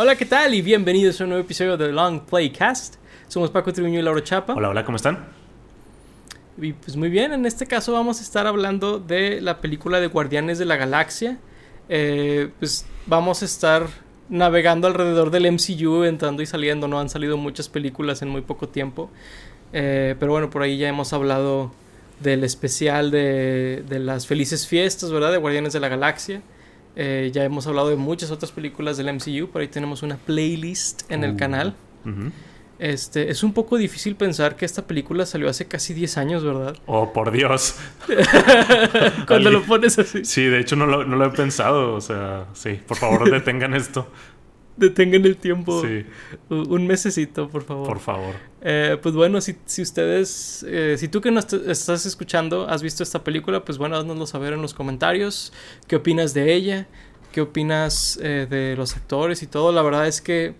Hola, ¿qué tal? Y bienvenidos a un nuevo episodio de Long Playcast. Somos Paco Tribuño y Laura Chapa. Hola, hola, ¿cómo están? Y pues muy bien, en este caso vamos a estar hablando de la película de Guardianes de la Galaxia. Eh, pues vamos a estar navegando alrededor del MCU, entrando y saliendo, ¿no? Han salido muchas películas en muy poco tiempo. Eh, pero bueno, por ahí ya hemos hablado del especial de, de las felices fiestas, ¿verdad? De Guardianes de la Galaxia. Eh, ya hemos hablado de muchas otras películas del MCU, por ahí tenemos una playlist en el Uh, canal. Ujú. Este, es un poco difícil pensar que esta película salió hace casi 10 años, ¿verdad? Oh, por Dios. Cuando Ali- lo pones así. Sí, de hecho no lo, no lo he pensado. O sea, sí, por favor detengan esto. Detengan el tiempo. Sí, Un mesecito, por favor. por favor. Eh, pues bueno, si, si ustedes, eh, si tú que nos est- estás escuchando has visto esta película, pues bueno, haznoslo saber en los comentarios. ¿Qué opinas de ella? ¿Qué opinas eh, de los actores y todo? La verdad es que,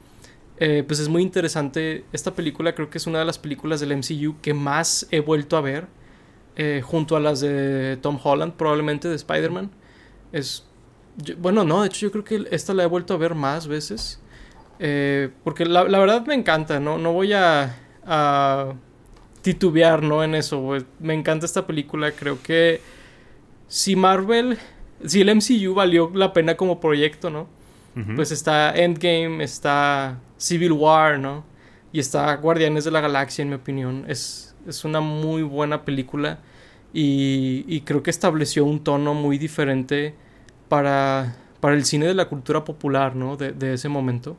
eh, pues es muy interesante. Esta película creo que es una de las películas del MCU que más he vuelto a ver, junto a las de Tom Holland, probablemente de Spider-Man. Es, yo- bueno, no, de hecho yo creo que esta la he vuelto a ver más veces. Eh, porque la, la verdad me encanta, ¿no? No voy a, a titubear, ¿no? En eso. Me encanta esta película. Creo que si Marvel, si el MCU valió la pena como proyecto, ¿no? Pues está Endgame, está Civil War, ¿no? Y está Guardianes de la Galaxia, en mi opinión. Es, es una muy buena película y, y creo que estableció un tono muy diferente para, para el cine de la cultura popular, ¿no? De, de ese momento.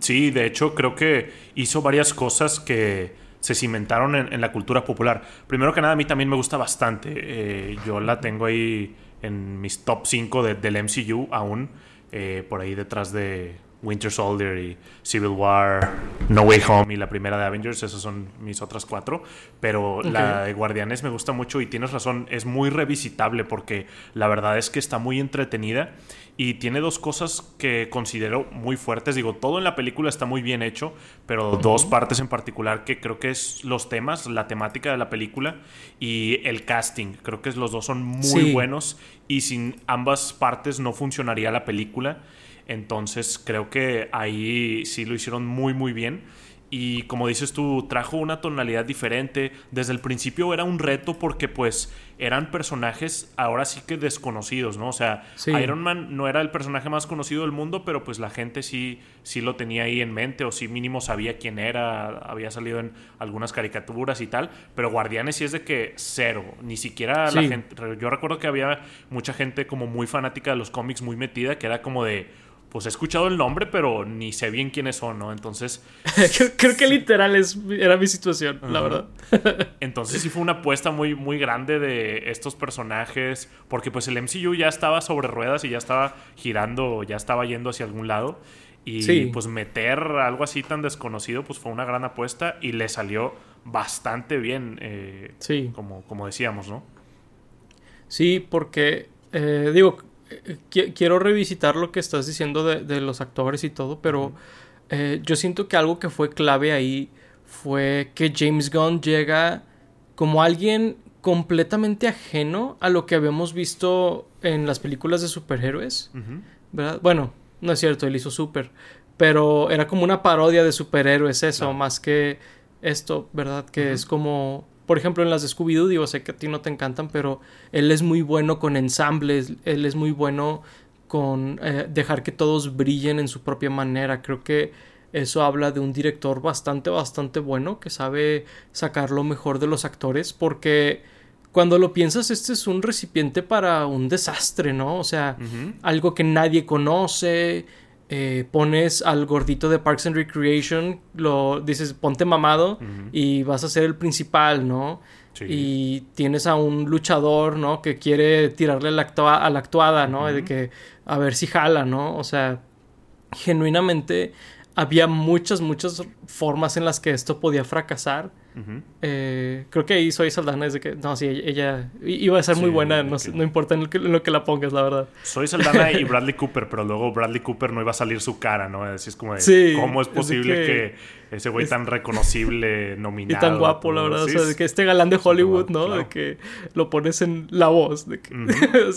Sí, de hecho creo que hizo varias cosas que se cimentaron en, la cultura popular. Primero que nada, a mí también me gusta bastante. Eh, yo la tengo ahí en mis top 5 de- del MCU aún, eh, por ahí detrás de Winter Soldier y Civil War, No Way Home y la primera de Avengers, esas son mis otras cuatro. Pero la de Guardianes me gusta mucho y tienes razón, es muy revisitable porque la verdad es que está muy entretenida y tiene dos cosas que considero muy fuertes. Digo, todo en la película está muy bien hecho, pero dos partes en particular que creo que es los temas, la temática de la película y el casting. Creo que los dos son muy Sí. buenos y sin ambas partes no funcionaría la película. Entonces creo que ahí sí lo hicieron muy muy bien. Y como dices tú, trajo una tonalidad diferente. Desde el principio era un reto porque pues eran personajes ahora sí que desconocidos, ¿no? O sea, Sí. Iron Man no era el personaje más conocido del mundo, pero pues la gente sí, sí lo tenía ahí en mente o sí mínimo sabía quién era, había salido en algunas caricaturas y tal. Pero Guardianes sí es de que cero, ni siquiera la gente... Yo recuerdo que había mucha gente como muy fanática de los cómics, muy metida, que era como de... Pues he escuchado el nombre, pero ni sé bien quiénes son, ¿no? Entonces, creo, que literal es, era mi situación, la verdad. Entonces sí fue una apuesta muy, muy grande de estos personajes, porque pues el MCU ya estaba sobre ruedas y ya estaba girando, ya estaba yendo hacia algún lado. Y Sí. pues meter algo así tan desconocido pues fue una gran apuesta y le salió bastante bien, eh, Sí. como, como decíamos, ¿no? Sí, porque, eh, digo, quiero revisitar lo que estás diciendo de, de los actores y todo, pero eh, yo siento que algo que fue clave ahí fue que James Gunn llega como alguien completamente ajeno a lo que habíamos visto en las películas de superhéroes. ¿verdad? Bueno, no es cierto, él hizo super, pero era como una parodia de superhéroes eso, Claro. más que esto, ¿verdad? Que es como, por ejemplo, en las de Scooby-Doo, digo, sé que a ti no te encantan, pero él es muy bueno con ensambles, él es muy bueno con eh, dejar que todos brillen en su propia manera. Creo que eso habla de un director bastante, bastante bueno que sabe sacar lo mejor de los actores porque cuando lo piensas este es un recipiente para un desastre, ¿no? O sea, algo que nadie conoce. Eh, pones al gordito de Parks and Recreation, lo dices, ponte mamado y vas a ser el principal, ¿no? Sí. Y tienes a un luchador, ¿no? Que quiere tirarle a la, actua- a la actuada, ¿no? De que a ver si jala, ¿no? O sea, genuinamente había muchas, muchas formas en las que esto podía fracasar. Eh, creo que ahí soy Saldana desde que... No, sí, ella, ella iba a ser muy buena, de no, importa en lo, que, en lo que la pongas, la verdad. Soy Saldana y Bradley Cooper, pero luego Bradley Cooper no iba a salir su cara, ¿no? Así es como de, Sí, ¿cómo es es de posible que- que... ese güey tan reconocible, nominado. Y tan guapo, la verdad. o sea, de que este galán de Hollywood, ¿no? De que lo pones en la voz. De que...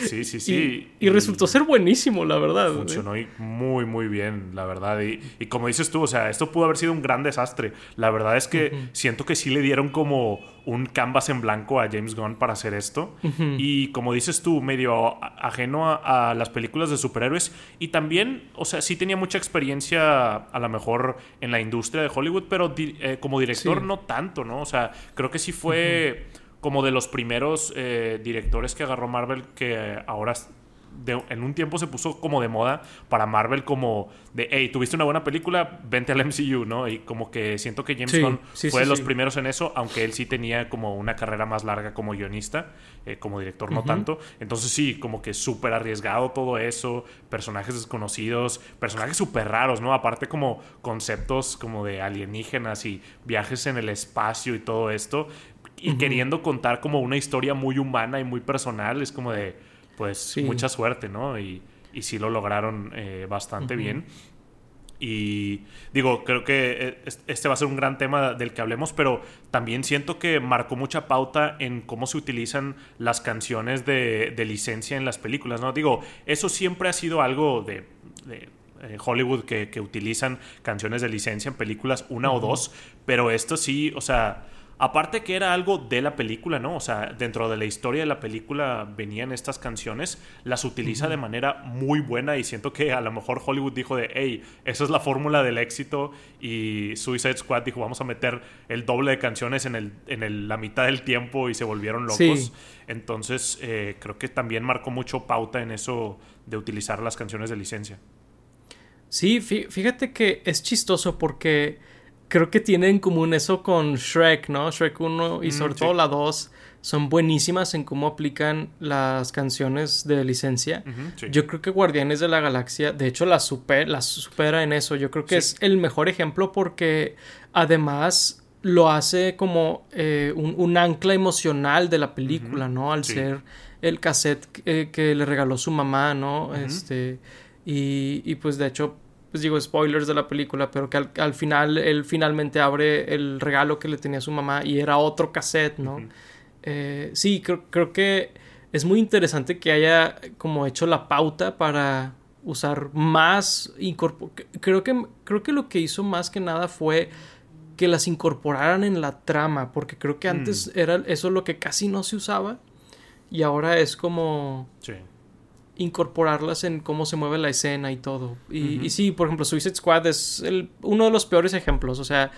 sí, sí, sí. Y, resultó ser buenísimo, la verdad. Funcionó muy, muy bien, la verdad. Y, como dices tú, o sea, esto pudo haber sido un gran desastre. La verdad es que siento que sí le dieron como un canvas en blanco a James Gunn para hacer esto. Y como dices tú, medio ajeno a, las películas de superhéroes. Y también, o sea, sí tenía mucha experiencia a lo mejor en la industria de Hollywood, pero eh, como director no tanto, ¿no? O sea, creo que sí fue como de los primeros eh, directores que agarró Marvel que ahora en un tiempo se puso como de moda para Marvel como de, hey, tuviste una buena película, vente al MCU, ¿no? Y como que siento que James Gunn fue de los primeros en eso, aunque él sí tenía como una carrera más larga como guionista, eh, como director no tanto. Entonces sí, como que súper arriesgado todo eso, personajes desconocidos, personajes súper raros, ¿no? Aparte como conceptos como de alienígenas y viajes en el espacio y todo esto. Y queriendo contar como una historia muy humana y muy personal, es como de pues mucha suerte, ¿no? Y, y sí lo lograron eh, bastante bien. Y digo, creo que eh, este va a ser un gran tema del que hablemos, pero también siento que marcó mucha pauta en cómo se utilizan las canciones de, licencia en las películas, ¿no? Digo, eso siempre ha sido algo de, eh, Hollywood que, que, utilizan canciones de licencia en películas, una o dos, pero esto sí, o sea, Aparte que era algo de la película, ¿no? O sea, dentro de la historia de la película venían estas canciones, las utiliza de manera muy buena y siento que a lo mejor Hollywood dijo de, hey, esa es la fórmula del éxito y Suicide Squad dijo, vamos a meter el doble de canciones en, el, en la mitad del tiempo y se volvieron locos. Entonces, eh, creo que también marcó mucho pauta en eso de utilizar las canciones de licencia. Sí, fíjate que es chistoso porque creo que tienen en común eso con Shrek, ¿no? Shrek 1 y mm, sobre todo la 2 son buenísimas en cómo aplican las canciones de licencia. Yo creo que Guardianes de la Galaxia, de hecho, la, super, supera en eso. Yo creo que es el mejor ejemplo porque además lo hace como eh, un, ancla emocional de la película, ¿no? Al ser el cassette que, le regaló su mamá, ¿no? Este. Y, y pues de hecho pues digo, spoilers de la película, pero que al, final él finalmente abre el regalo que le tenía su mamá y era otro cassette, ¿no? Eh, sí, creo, creo, que es muy interesante que haya como hecho la pauta para usar más creo que creo que lo que hizo más que nada fue que las incorporaran en la trama porque creo que antes mm. era eso lo que casi no se usaba y ahora es como sí incorporarlas en cómo se mueve la escena y todo. Y, sí, por ejemplo, Suicide Squad es el, uno de los peores ejemplos. O sea,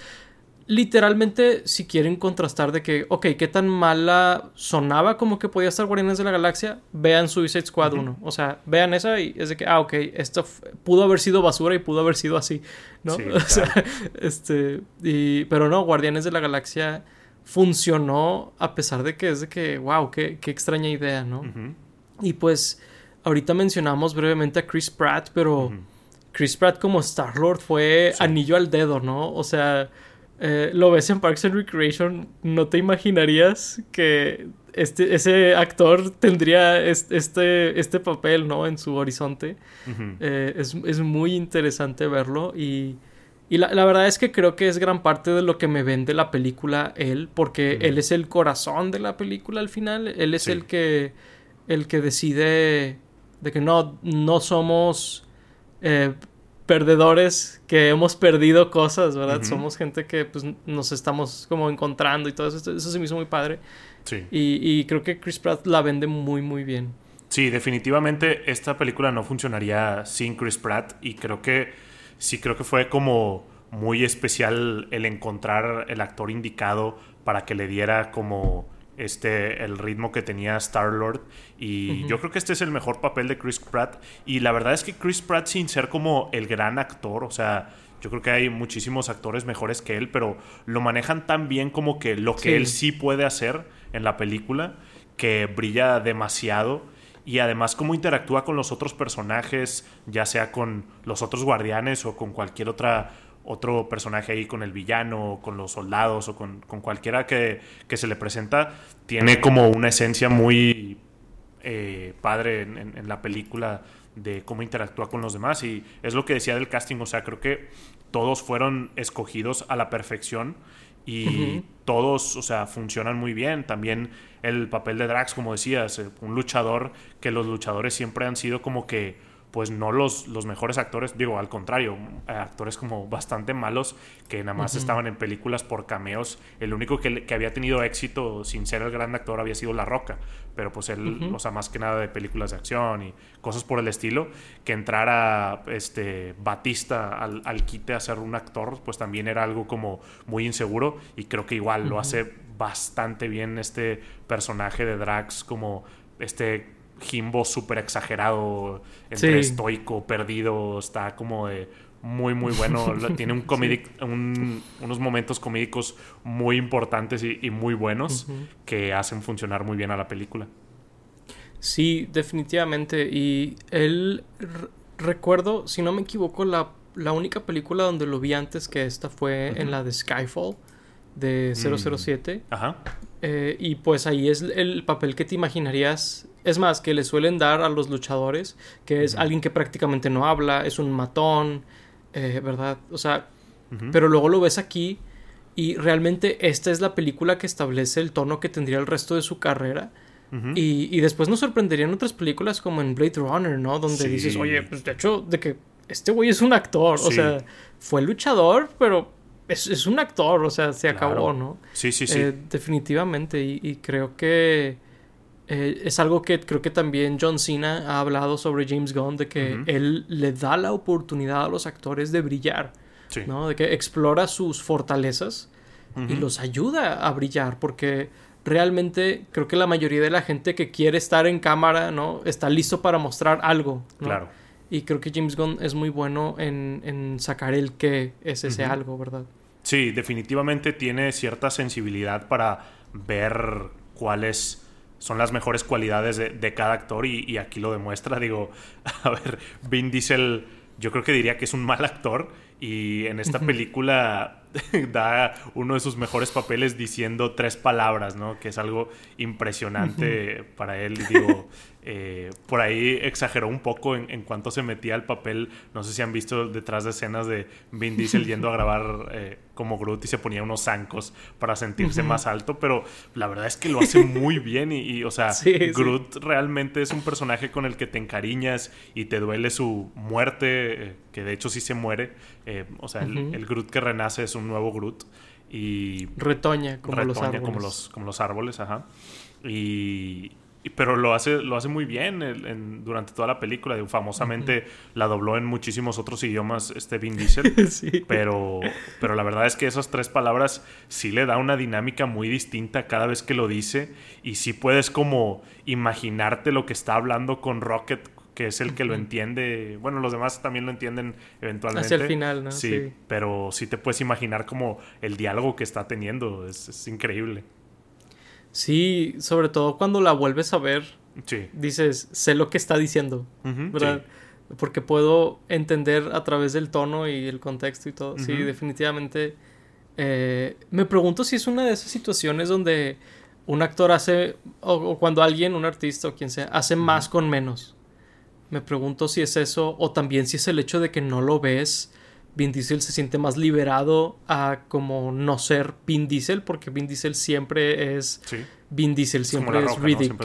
literalmente, si quieren contrastar de que, ok, qué tan mala sonaba como que podía estar Guardianes de la Galaxia, vean Suicide Squad 1. O sea, vean esa y es de que, ah, ok, esto pudo haber sido basura y pudo haber sido así, ¿no? o sea, este, y, pero no, Guardianes de la Galaxia funcionó a pesar de que es de que, wow, qué, qué extraña idea, ¿no? Y pues ahorita mencionamos brevemente a Chris Pratt, pero Chris Pratt como Star-Lord fue anillo al dedo, ¿no? O sea, eh, lo ves en Parks and Recreation, no te imaginarías que este, ese actor tendría este, este papel, ¿no? En su horizonte. Eh, es, muy interesante verlo y... Y la, verdad es que creo que es gran parte de lo que me vende la película él, porque él es el corazón de la película al final, él es el que el que decide de que no, no somos eh, perdedores que hemos perdido cosas, ¿verdad? Somos gente que pues, nos estamos como encontrando y todo eso. Eso se me hizo muy padre. Sí. Y, creo que Chris Pratt la vende muy, muy bien. Sí, definitivamente esta película no funcionaría sin Chris Pratt y creo que sí, creo que fue como muy especial el encontrar el actor indicado para que le diera como este, el ritmo que tenía Star-Lord. Y yo creo que este es el mejor papel de Chris Pratt. Y la verdad es que Chris Pratt, sin ser como el gran actor, o sea, yo creo que hay muchísimos actores mejores que él, pero lo manejan tan bien como que lo que él sí puede hacer en la película, que brilla demasiado. Y además cómo interactúa con los otros personajes, ya sea con los otros guardianes o con cualquier otra otro personaje ahí con el villano, o con los soldados o con, cualquiera que, se le presenta, tiene como una esencia muy eh, padre en, la película de cómo interactúa con los demás. Y es lo que decía del casting, o sea, creo que todos fueron escogidos a la perfección y todos, o sea, funcionan muy bien. También el papel de Drax, como decías, eh, un luchador que los luchadores siempre han sido como que pues no los, los mejores actores, digo, al contrario, actores como bastante malos que nada más estaban en películas por cameos. El único que, que, había tenido éxito sin ser el gran actor había sido La Roca, pero pues él, o sea, más que nada de películas de acción y cosas por el estilo, que entrara este Batista al, al quite a ser un actor, pues también era algo como muy inseguro y creo que igual lo hace bastante bien este personaje de Drax como este Jimbo súper exagerado, entre estoico, perdido, está como de muy, muy bueno. Tiene un, unos momentos comédicos muy importantes y, muy buenos que hacen funcionar muy bien a la película. Sí, definitivamente. Y él, recuerdo, si no me equivoco, la, la, única película donde lo vi antes que esta fue en la de Skyfall de 007. Mm. Ajá. Eh, y pues ahí es el papel que te imaginarías es más, que le suelen dar a los luchadores, que es alguien que prácticamente no habla, es un matón, eh, ¿verdad? O sea, pero luego lo ves aquí y realmente esta es la película que establece el tono que tendría el resto de su carrera. y, después nos sorprenderían otras películas como en Blade Runner, ¿no? Donde dices, oye, pues de hecho, de que este güey es un actor, o sea, fue luchador, pero es, un actor, o sea, se acabó, ¿no? Sí, sí, sí. Eh, definitivamente, y, creo que eh, es algo que creo que también John Cena ha hablado sobre James Gunn, de que él le da la oportunidad a los actores de brillar, ¿no? De que explora sus fortalezas y los ayuda a brillar, porque realmente creo que la mayoría de la gente que quiere estar en cámara, ¿no? Está listo para mostrar algo, Claro. Y creo que James Gunn es muy bueno en, en sacar el qué es ese algo, ¿verdad? Sí, definitivamente tiene cierta sensibilidad para ver cuáles son las mejores cualidades de, cada actor y, aquí lo demuestra. Digo, a ver, Vin Diesel yo creo que diría que es un mal actor y en esta película da uno de sus mejores papeles diciendo tres palabras, ¿no? Que es algo impresionante para él. Digo, eh, por ahí exageró un poco en, cuanto se metía al papel. No sé si han visto detrás de escenas de Vin Diesel yendo a grabar eh, como Groot y se ponía unos zancos para sentirse más alto, pero la verdad es que lo hace muy bien y, o sea, Groot realmente es un personaje con el que te encariñas y te duele su muerte, eh, que de hecho sí se muere. o sea, el, el Groot que renace es un nuevo Groot. Y retoña como los árboles. Como los, como los árboles, ajá. Y, pero lo hace, lo hace muy bien durante toda la película. Famosamente la dobló en muchísimos otros idiomas este Vin Diesel. sí. pero, pero la verdad es que esas tres palabras sí le da una dinámica muy distinta cada vez que lo dice. Y sí puedes como imaginarte lo que está hablando con Rocket que es el que lo entiende. Bueno, los demás también lo entienden eventualmente. Hacia el final, ¿no? Sí, pero sí te puedes imaginar como el diálogo que está teniendo. Es, increíble. Sí, sobre todo cuando la vuelves a ver. Sí. Dices, sé lo que está diciendo, ¿verdad? Porque puedo entender a través del tono y el contexto y todo. Sí, definitivamente. Eh, me pregunto si es una de esas situaciones donde un actor hace, o, cuando alguien, un artista o quien sea, hace más con menos. Me pregunto si es eso o también si es el hecho de que no lo ves. Vin Diesel se siente más liberado a como no ser Vin Diesel porque Vin Diesel siempre es Vin Diesel, siempre es, Riddick.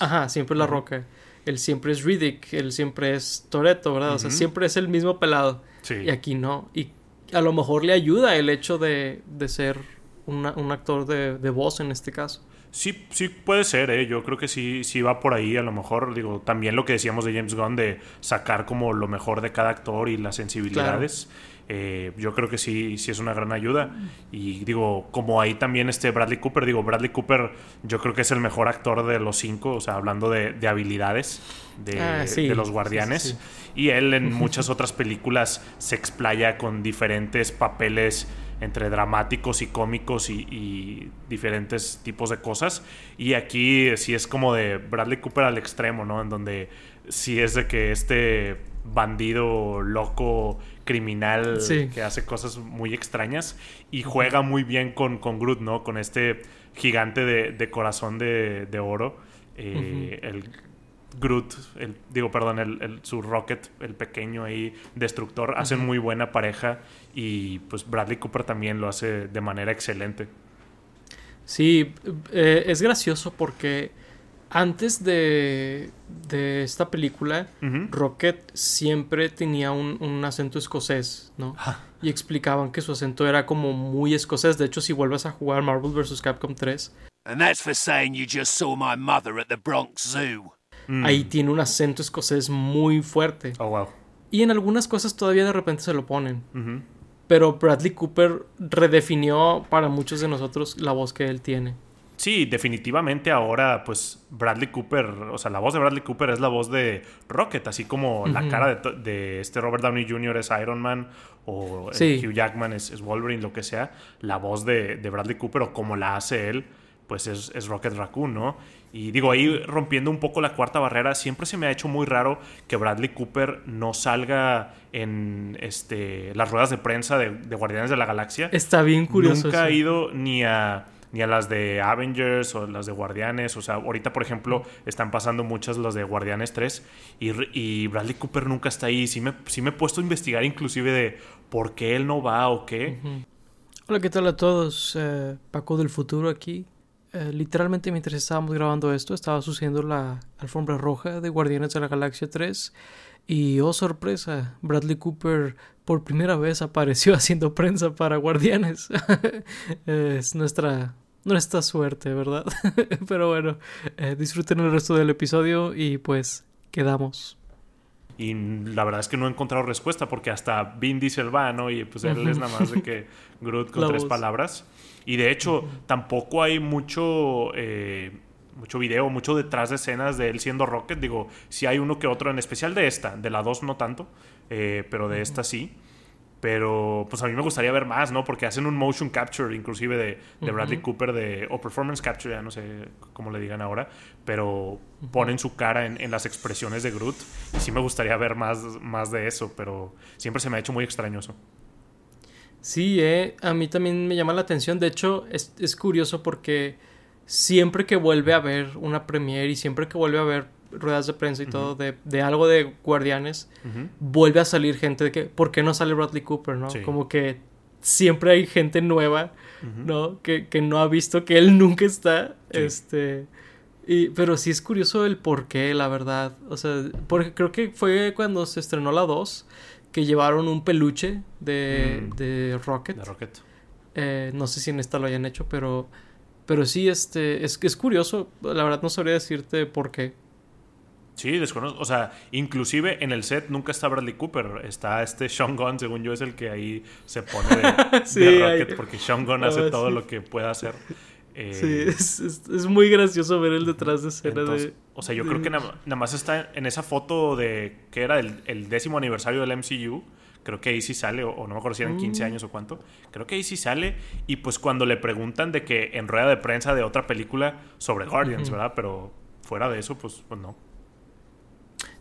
Ajá, siempre es la roca. Él siempre es Riddick, él siempre es Toreto, ¿verdad? O sea, siempre es el mismo pelado. Y aquí no. Y a lo mejor le ayuda el hecho de, de ser un actor de, de voz en este caso. Sí, sí puede ser, ¿eh? yo creo que sí, sí va por ahí, a lo mejor, digo, también lo que decíamos de James Gunn de sacar como lo mejor de cada actor y las sensibilidades. Eh, yo creo que sí, sí es una gran ayuda. Y digo, como ahí también este Bradley Cooper, digo, Bradley Cooper yo creo que es el mejor actor de los cinco, o sea, hablando de, habilidades de, ah, de, los guardianes. y él en muchas otras películas se explaya con diferentes papeles entre dramáticos y cómicos y, diferentes tipos de cosas. Y aquí sí es como de Bradley Cooper al extremo, ¿no? En donde sí es de que este bandido loco criminal que hace cosas muy extrañas y juega muy bien con, con Groot, ¿no? Con este gigante de, corazón de, oro. Eh, el Groot, el, digo, perdón, el, su Rocket, el pequeño ahí destructor, hacen muy buena pareja y pues Bradley Cooper también lo hace de manera excelente. Sí, eh, es gracioso porque antes de, de esta película, Rocket siempre tenía un, acento escocés, ¿no? Y explicaban que su acento era como muy escocés. De hecho, si vuelves a jugar Marvel vs. Capcom 3. Ahí tiene un acento escocés muy fuerte. Oh, wow. Y en algunas cosas todavía de repente se lo ponen. Pero Bradley Cooper redefinió para muchos de nosotros la voz que él tiene. Sí, definitivamente ahora, pues Bradley Cooper, o sea, la voz de Bradley Cooper es la voz de Rocket, así como la cara de, este Robert Downey Jr. es Iron Man o Hugh Jackman es, Wolverine, lo que sea, la voz de, Bradley Cooper o como la hace él, pues es, Rocket Raccoon, ¿no? Y digo, ahí rompiendo un poco la cuarta barrera, siempre se me ha hecho muy raro que Bradley Cooper no salga en este, las ruedas de prensa de, Guardianes de la Galaxia. Está bien curioso. Nunca ha ido ni a ni a las de Avengers o las de Guardianes. O sea, ahorita, por ejemplo, están pasando muchas las de Guardianes 3 y, Bradley Cooper nunca está ahí. Sí me, sí me he puesto a investigar inclusive de por qué él no va o qué. Hola, ¿qué tal a todos? Eh, Paco del futuro aquí. Eh, literalmente mientras estábamos grabando esto estaba sucediendo la alfombra roja de Guardianes de la Galaxia 3 y oh sorpresa, Bradley Cooper por primera vez apareció haciendo prensa para Guardianes. es nuestra, nuestra suerte, ¿verdad? Pero bueno, eh, disfruten el resto del episodio y pues quedamos. Y la verdad es que no he encontrado respuesta porque hasta Vin Diesel va, ¿no? Y pues él es nada más de que Groot con tres palabras. Y de hecho, tampoco hay mucho... Eh, mucho video, mucho detrás de escenas de él siendo Rocket. Digo, si hay uno que otro, en especial de esta, de la 2 no tanto, eh, pero de esta sí. Pero pues a mí me gustaría ver más, ¿no? Porque hacen un motion capture inclusive de, de Bradley Cooper de, o performance capture, ya no sé cómo le digan ahora, pero ponen su cara en, en, las expresiones de Groot. Y sí me gustaría ver más, más de eso, pero siempre se me ha hecho muy extraño eso. Sí, eh, a mí también me llama la atención. De hecho, es, es curioso porque siempre que vuelve a ver una premiere y siempre que vuelve a ver ruedas de prensa y todo de, de, algo de Guardianes, vuelve a salir gente de que, ¿por qué no sale Bradley Cooper, no? Como que siempre hay gente nueva, ¿no? Que, que, no ha visto que él nunca está, este... Y, pero sí es curioso el por qué, la verdad. O sea, porque creo que fue cuando se estrenó la 2 que llevaron un peluche de, mm. de Rocket. De Rocket. Eh, no sé si en esta lo hayan hecho, pero... Pero sí, este, es, es curioso. La verdad no sabría decirte por qué. Sí, desconozco. O sea, inclusive en el set nunca está Bradley Cooper. Está este Sean Gunn, según yo, es el que ahí se pone de, Rocket, porque Sean Gunn hace todo lo que pueda hacer. Eh, sí, es, muy gracioso ver el detrás de escena de... O sea, yo creo que nada, más está en esa foto de que era el, décimo aniversario del MCU. Creo que ahí sí sale, o, no me acuerdo si eran 15 mm. años o cuánto. Creo que ahí sí sale. Y pues cuando le preguntan de que en rueda de prensa de otra película sobre Guardians, ¿verdad? Pero fuera de eso, pues, pues no.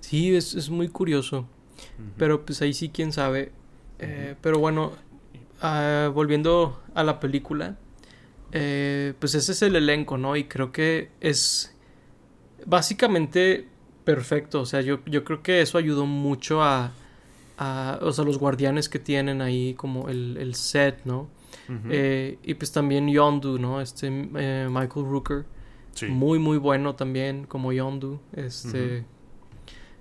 Sí, es, es muy curioso. Pero pues ahí sí, quién sabe. Eh, pero bueno, ah, volviendo a la película, eh, pues ese es el elenco, ¿no? Y creo que es básicamente perfecto. O sea, yo, yo creo que eso ayudó mucho a, a o sea, los guardianes que tienen ahí como el, el set, ¿no? Eh, y pues también Yondu, ¿no? Este Michael Rooker. Muy, muy bueno también como Yondu. Este...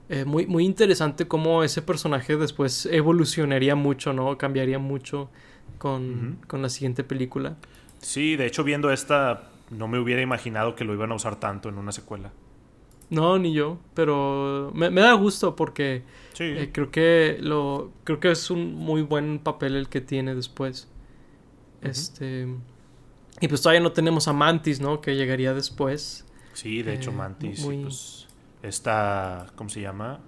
Eh, muy, muy interesante cómo ese personaje después evolucionaría mucho, ¿no? Cambiaría mucho con, la siguiente película. Sí, de hecho, viendo esta, no me hubiera imaginado que lo iban a usar tanto en una secuela. No, ni yo, pero me, da gusto porque eh, creo que lo creo que es un muy buen papel el que tiene después. Este y pues todavía no tenemos a Mantis, ¿no? Que llegaría después. Sí, de hecho eh, Mantis pues, esta, ¿cómo se llama?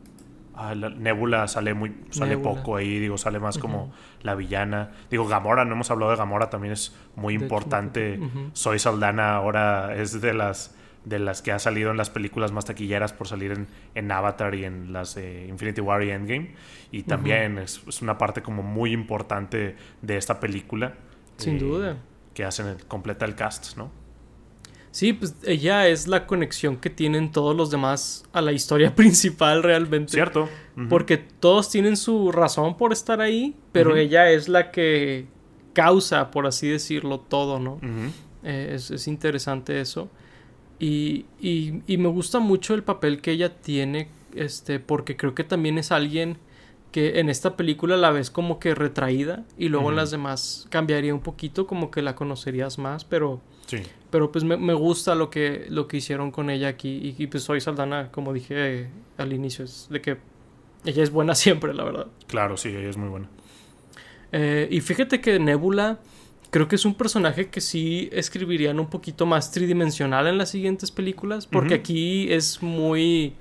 Ah, la Nebula sale muy sale poco ahí, digo, sale más como la villana. Digo, Gamora, no hemos hablado de Gamora, también es muy importante. Soy Saldana ahora es de las de las que ha salido en las películas más taquilleras por salir en, en Avatar y en las de Infinity War y Endgame. Y también es, una parte como muy importante de esta película. Sin duda. Que hacen completa el cast, ¿no? Sí, pues ella es la conexión que tienen todos los demás a la historia principal realmente. Cierto. Porque todos tienen su razón por estar ahí, pero ella es la que causa, por así decirlo, todo, ¿no? Eh, es, interesante eso. Y, y, me gusta mucho el papel que ella tiene, este, porque creo que también es alguien que en esta película la ves como que retraída y luego en las demás cambiaría un poquito, como que la conocerías más, pero... Sí. Pero pues me, gusta lo que, lo que hicieron con ella aquí y, pues soy Saldana, como dije al inicio, es de que ella es buena siempre, la verdad. Claro, sí, ella es muy buena. Eh, y fíjate que Nebula creo que es un personaje que sí escribirían un poquito más tridimensional en las siguientes películas, porque aquí es muy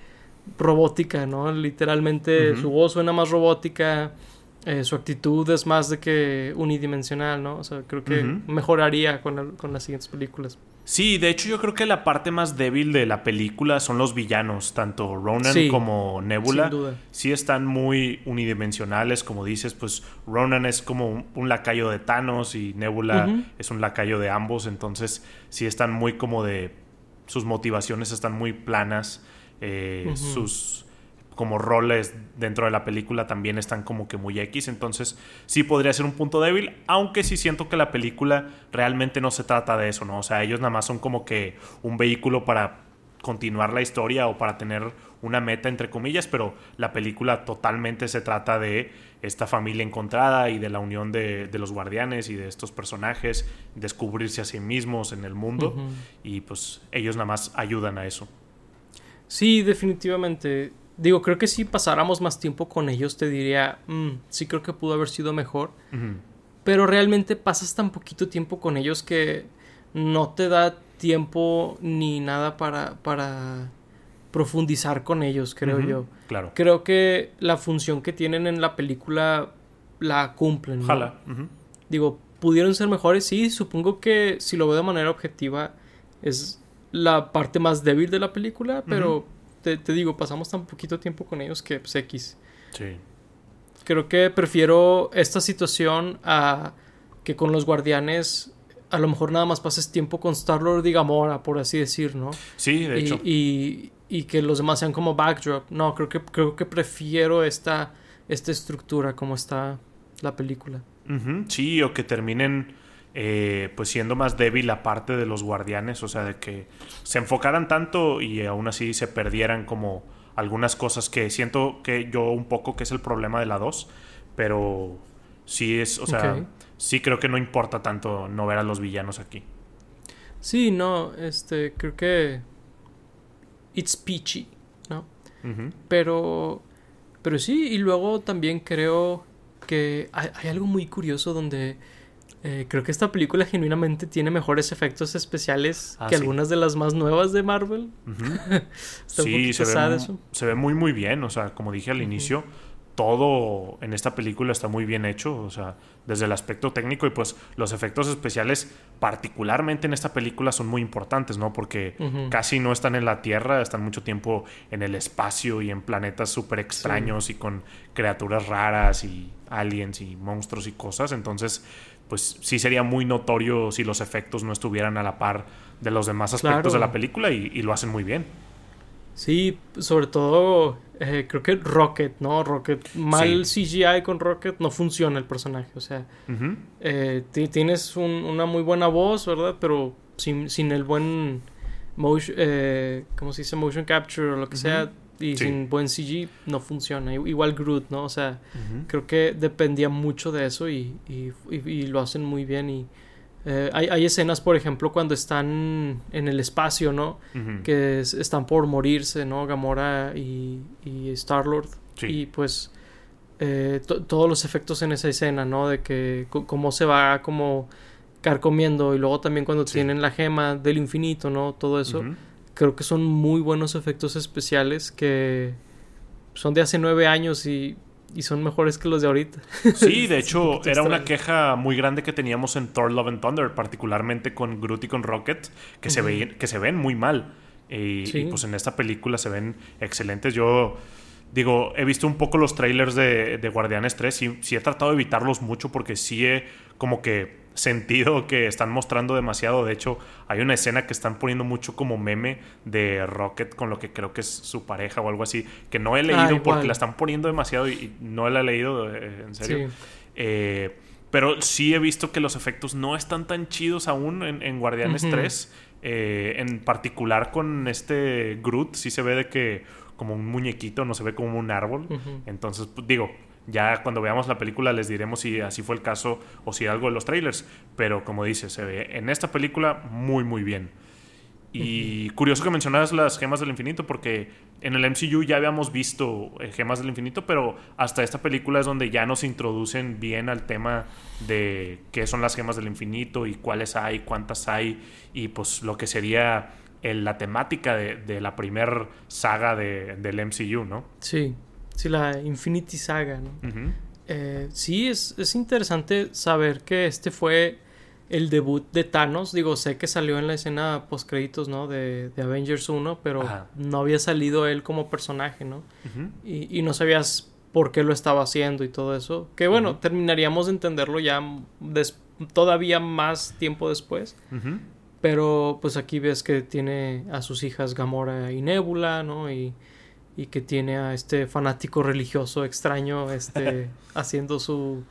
robótica, ¿no? Literalmente su voz suena más robótica, eh, su actitud es más de que unidimensional, ¿no? O sea, creo que mejoraría con, con las siguientes películas. Sí, de hecho yo creo que la parte más débil de la película son los villanos, tanto Ronan como Nebula. Sin duda. Sí están muy unidimensionales, como dices, pues Ronan es como un, lacayo de Thanos y Nebula es un lacayo de ambos, entonces sí están muy como de... sus motivaciones están muy planas, eh, sus como roles dentro de la película también están como que muy X, entonces sí podría ser un punto débil, aunque sí siento que la película realmente no se trata de eso, ¿no? O sea, ellos nada más son como que un vehículo para continuar la historia o para tener una meta entre comillas, pero la película totalmente se trata de esta familia encontrada y de la unión de, los guardianes y de estos personajes, descubrirse a sí mismos en el mundo y pues ellos nada más ayudan a eso. Sí, definitivamente Digo, creo que si pasáramos más tiempo con ellos, te diría, mm, sí creo que pudo haber sido mejor. Pero realmente pasas tan poquito tiempo con ellos que no te da tiempo ni nada para, para profundizar con ellos, creo yo. Claro. Creo que la función que tienen en la película la cumplen. Ojalá. Digo, pudieron ser mejores, sí. Supongo que si lo veo de manera objetiva, es la parte más débil de la película, pero te, digo, pasamos tan poquito tiempo con ellos que pues X. Sí. Creo que prefiero esta situación a que con los guardianes a lo mejor nada más pases tiempo con Star-Lord y Gamora, por así decir, ¿no? Sí, de hecho. Y, y, que los demás sean como backdrop. No, creo que, creo que prefiero esta, esta estructura como está la película. Sí, o que terminen eh, pues siendo más débil la parte de los guardianes, o sea, de que se enfocaran tanto y aún así se perdieran como algunas cosas que siento que yo un poco que es el problema de la 2, pero sí es, o sea, sí creo que no importa tanto no ver a los villanos aquí. Sí, no, este, creo que it's peachy, ¿no? Pero, pero sí, y luego también creo que hay algo muy curioso donde eh, creo que esta película genuinamente tiene mejores efectos especiales ah, que algunas de las más nuevas de Marvel. sí, se ve, se ve, muy muy bien. O sea, como dije al inicio, todo en esta película está muy bien hecho. O sea, desde el aspecto técnico y pues los efectos especiales, particularmente en esta película, son muy importantes, ¿no? Porque casi no están en la Tierra, están mucho tiempo en el espacio y en planetas súper extraños y con criaturas raras y aliens y monstruos y cosas. Entonces pues sí sería muy notorio si los efectos no estuvieran a la par de los demás aspectos de la película y, lo hacen muy bien. Sí, sobre todo eh, creo que Rocket, ¿no? Rocket, mal CGI con Rocket no funciona el personaje, o sea, eh, tienes una muy buena voz, ¿verdad? Pero sin, sin el buen motion, eh, ¿cómo se dice? Motion capture o lo que sea, y sin buen CG no funciona. Igual Groot, ¿no? O sea, creo que dependía mucho de eso y, y, lo hacen muy bien. Y eh, hay, hay, escenas, por ejemplo, cuando están en el espacio, ¿no? Que están por morirse, ¿no? Gamora y, y Star-Lord. Y pues eh, todos los efectos en esa escena, ¿no? De que cómo se va como carcomiendo y luego también cuando tienen la gema del infinito, ¿no? Todo eso creo que son muy buenos efectos especiales que son de hace nueve años y, son mejores que los de ahorita. Sí, de hecho, era una queja muy grande que teníamos en Thor Love and Thunder, particularmente con Groot y con Rocket, que, se, ven, que se ven muy mal. Y, pues en esta película se ven excelentes. Yo digo, he visto un poco los trailers de, de Guardianes 3 y sí he tratado de evitarlos mucho porque sí he como que sentido que están mostrando demasiado. De hecho, hay una escena que están poniendo mucho como meme de Rocket con lo que creo que es su pareja o algo así, que no he leído Ah, porque igual. la están poniendo demasiado y, y no la he leído, eh, en serio. Sí. Eh, pero sí he visto que los efectos no están tan chidos aún en, en Guardianes Ujú. 3. eh, en particular con este Groot, sí se ve de que como un muñequito, no se ve como un árbol. Ujú. Entonces, pues, digo, ya cuando veamos la película les diremos si así fue el caso o si algo de los trailers. Pero como dice, se ve en esta película muy, muy bien. Y curioso que mencionaras las gemas del infinito, porque en el MCU ya habíamos visto eh, gemas del infinito, pero hasta esta película es donde ya nos introducen bien al tema de qué son las gemas del infinito y cuáles hay, cuántas hay, y pues lo que sería el- la temática de, de la primer saga de- del MCU, ¿no? Sí, sí, la Infinity Saga, ¿no? Eh, sí, es, es interesante saber que este fue el debut de Thanos. Digo, sé que salió en la escena post créditos, ¿no? De, de Avengers 1, pero Ajá. no había salido él como personaje, ¿no? Y, y no sabías por qué lo estaba haciendo y todo eso. Que bueno, terminaríamos de entenderlo ya todavía más tiempo después. Pero pues aquí ves que tiene a sus hijas Gamora y Nebula, ¿no? Y, y que tiene a este fanático religioso extraño, este, haciendo su,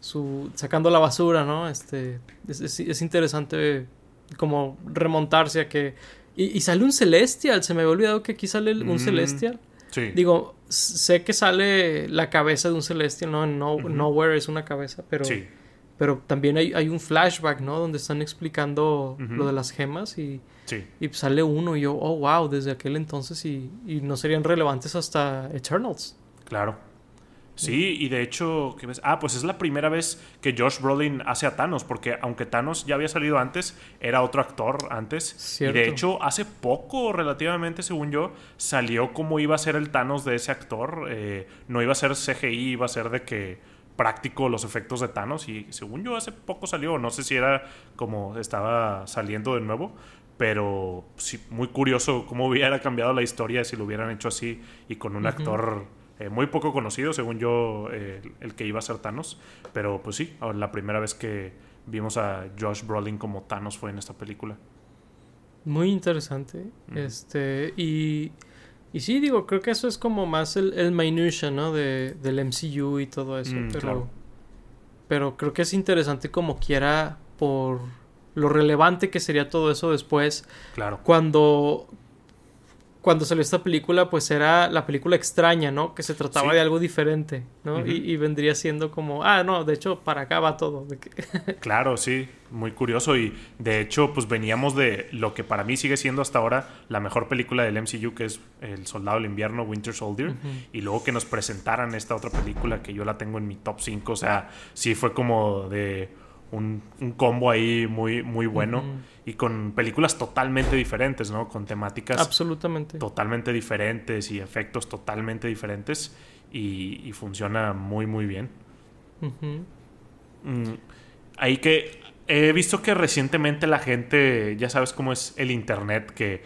su, sacando la basura, ¿no? Este, es, es- es interesante como remontarse a que, y, y sale un Celestial, se me había olvidado que aquí sale un Mm. Celestial. Sí. Digo, sé que sale la cabeza de un Celestial, ¿no? En no. Nowhere es una cabeza, pero... sí. Pero también hay, hay un flashback, ¿no? Donde están explicando lo de las gemas y, Sí. y sale uno y yo, oh, wow, desde aquel entonces y, y no serían relevantes hasta Eternals. Claro. Sí, y de hecho, ¿qué ves? Ah, pues es la primera vez que Josh Brolin hace a Thanos, porque aunque Thanos ya había salido antes, era otro actor antes. Cierto. Y de hecho, hace poco, relativamente, según yo, salió como iba a ser el Thanos de ese actor. Eh, no iba a ser CGI, iba a ser de que práctico los efectos de Thanos. Y según yo, hace poco salió. No sé si era como estaba saliendo de nuevo. Pero sí, muy curioso cómo hubiera cambiado la historia si lo hubieran hecho así y con un actor eh, muy poco conocido, según yo, eh, el, que iba a ser Thanos. Pero pues sí, la primera vez que vimos a Josh Brolin como Thanos fue en esta película. Muy interesante. Este, y, y sí, digo, creo que eso es como más el, el minutia, ¿no? De, del MCU y todo eso. Mm, pero, claro. pero creo que es interesante como quiera por lo relevante que sería todo eso después. Claro. cuando cuando salió esta película pues era la película extraña no que se trataba Sí. de algo diferente no y, y vendría siendo como ah no de hecho para acá va todo Claro, sí, muy curioso y de hecho pues veníamos de lo que para mí sigue siendo hasta ahora la mejor película del MCU que es El Soldado del Invierno, Winter Soldier y luego que nos presentaran esta otra película que yo la tengo en mi top 5, o sea, sí fue como de un, un combo ahí muy, muy bueno y con películas totalmente diferentes, ¿no? Con temáticas absolutamente totalmente diferentes y efectos totalmente diferentes y, y funciona muy muy bien. Mm, ahí que he visto que recientemente la gente, ya sabes cómo es el internet, que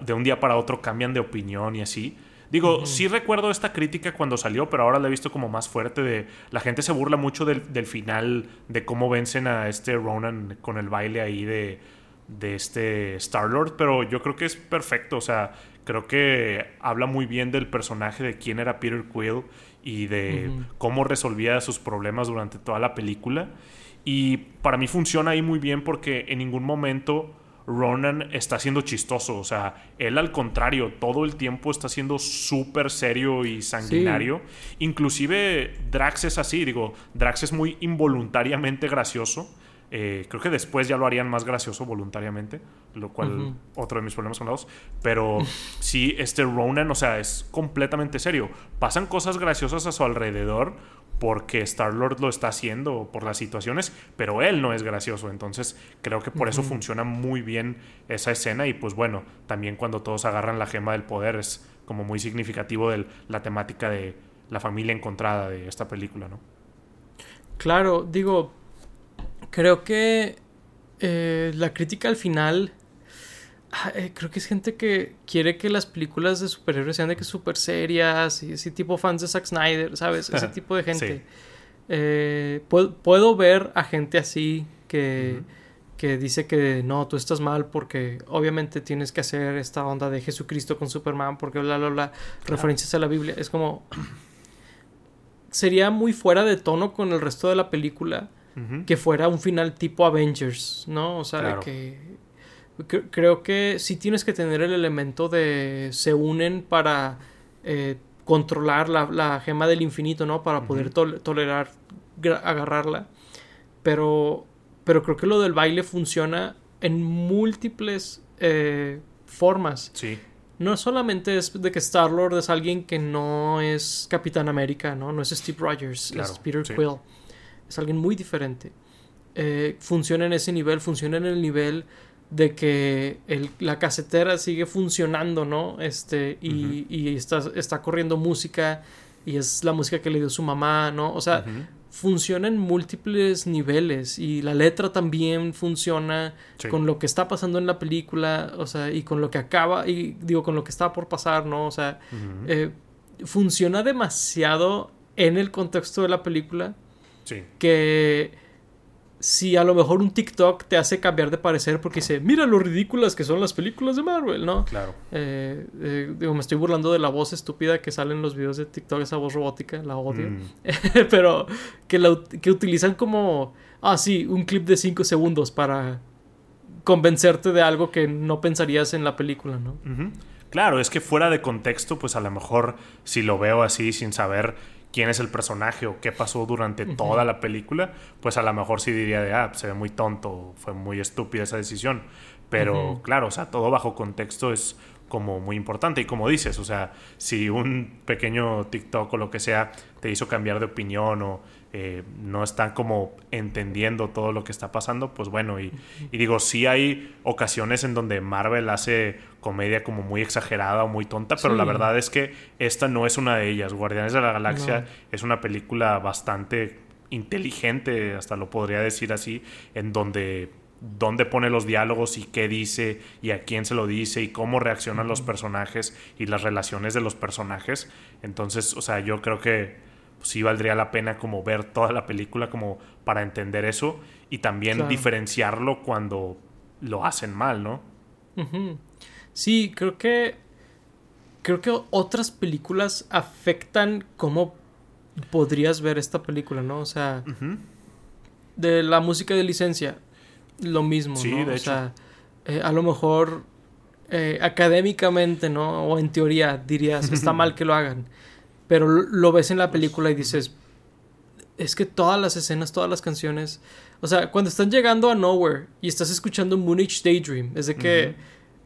de un día para otro cambian de opinión y así. Digo, sí recuerdo esta crítica cuando salió, pero ahora la he visto como más fuerte de... La gente se burla mucho del, del final, de cómo vencen a este Ronan con el baile ahí de, de este Star-Lord, pero yo creo que es perfecto, o sea, creo que habla muy bien del personaje, de quién era Peter Quill y de cómo resolvía sus problemas durante toda la película. Y para mí funciona ahí muy bien porque en ningún momento Ronan está siendo chistoso. O sea, él al contrario, todo el tiempo está siendo súper serio y sanguinario. Inclusive Drax es así, digo, Drax es muy involuntariamente gracioso. Eh, creo que después ya lo harían más gracioso voluntariamente, lo cual otro de mis problemas con la dos. Pero sí, este Ronan, o sea, es completamente serio. Pasan cosas graciosas a su alrededor porque Star-Lord lo está haciendo por las situaciones, pero él no es gracioso. Entonces creo que por eso funciona muy bien esa escena. Y pues bueno, también cuando todos agarran la gema del poder es como muy significativo de la temática de la familia encontrada de esta película, ¿no? claro digo creo que eh, la crítica al final creo que es gente que quiere que las películas de superhéroes sean de que súper serias y ese tipo fans de Zack Snyder, ¿sabes? Ese tipo de gente. Sí. Eh, puedo, puedo ver a gente así que, que dice que no, tú estás mal porque obviamente tienes que hacer esta onda de Jesucristo con Superman porque bla, bla, bla, referencias a la Biblia. Es como... sería muy fuera de tono con el resto de la película que fuera un final tipo Avengers, ¿no? O sea, que creo que sí tienes que tener el elemento de se unen para eh, controlar la, gema del infinito, ¿no? Para poder tolerar agarrarla. Pero, pero creo que lo del baile funciona en múltiples eh, formas. Sí. No solamente es de que Star-Lord es alguien que no es Capitán América, ¿no? No es Steve Rogers, es Peter Quill. Es alguien muy diferente. Eh, funciona en ese nivel, funciona en el nivel de que la casetera sigue funcionando, ¿no? Este, y, está, está, corriendo música y es la música que le dio su mamá, ¿no? O sea, funciona en múltiples niveles y la letra también funciona con lo que está pasando en la película, o sea, y con lo que acaba, y digo, con lo que está por pasar, ¿no? O sea, eh, funciona demasiado en el contexto de la película que si a lo mejor un TikTok te hace cambiar de parecer porque dice, mira lo ridículas que son las películas de Marvel, ¿no? Claro. Eh, eh, digo, me estoy burlando de la voz estúpida que sale en los videos de TikTok, esa voz robótica, la odio. Mm. Pero que, la, que utilizan como, ah, sí, un clip de 5 segundos para convencerte de algo que no pensarías en la película, ¿no? Claro, es que fuera de contexto, pues a lo mejor si lo veo así sin saber quién es el personaje o qué pasó durante toda la película, pues a lo mejor sí diría de, ah, se ve muy tonto, fue muy estúpida esa decisión. Pero claro, o sea, todo bajo contexto es como muy importante. Y como dices, o sea, si un pequeño TikTok o lo que sea te hizo cambiar de opinión o eh, no están como entendiendo todo lo que está pasando, pues bueno, y, digo, sí hay ocasiones en donde Marvel hace comedia como muy exagerada o muy tonta, pero la verdad es que esta no es una de ellas. Guardianes de la Galaxia es una película bastante inteligente, hasta lo podría decir así, en donde dónde pone los diálogos y qué dice y a quién se lo dice y cómo reaccionan los personajes y las relaciones de los personajes. Entonces, o sea, yo creo que sí valdría la pena como ver toda la película como para entender eso y también diferenciarlo cuando lo hacen mal, ¿no? Sí, creo que creo que otras películas afectan cómo podrías ver esta película, ¿no? O sea, de la música de licencia, lo mismo, sí, ¿no? De o sea, eh, a lo mejor eh, académicamente, ¿no? O en teoría dirías, está mal que lo hagan. Pero lo ves en la película y dices, es que todas las escenas, todas las canciones, o sea, cuando están llegando a Nowhere y estás escuchando Moonage Daydream, es de que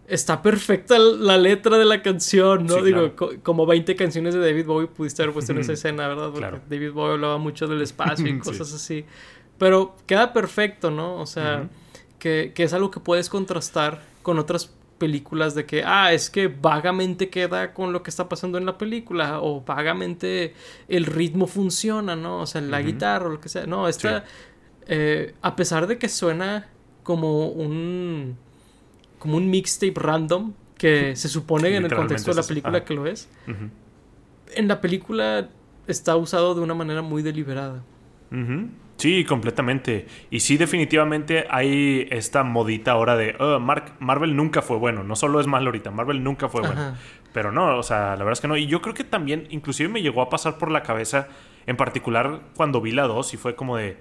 está perfecta la letra de la canción, ¿no? Digo, como 20 canciones de David Bowie pudiste haber puesto en esa escena, ¿verdad? Porque David Bowie hablaba mucho del espacio y cosas así. Pero queda perfecto, ¿no? O sea, que, que es algo que puedes contrastar con otras películas de que, ah, es que vagamente queda con lo que está pasando en la película o vagamente el ritmo funciona, ¿no? O sea, la guitarra o lo que sea. No, esta, eh, a pesar de que suena como un, como un mixtape random, que se supone en el contexto de la película que lo es, en la película está usado de una manera muy deliberada. Sí, completamente. Y sí, definitivamente hay esta modita ahora de oh, Marvel nunca fue bueno. No solo es malo ahorita, Marvel nunca fue bueno. Pero no, o sea, la verdad es que no. Y yo creo que también, inclusive me llegó a pasar por la cabeza, en particular cuando vi la 2 y fue como de.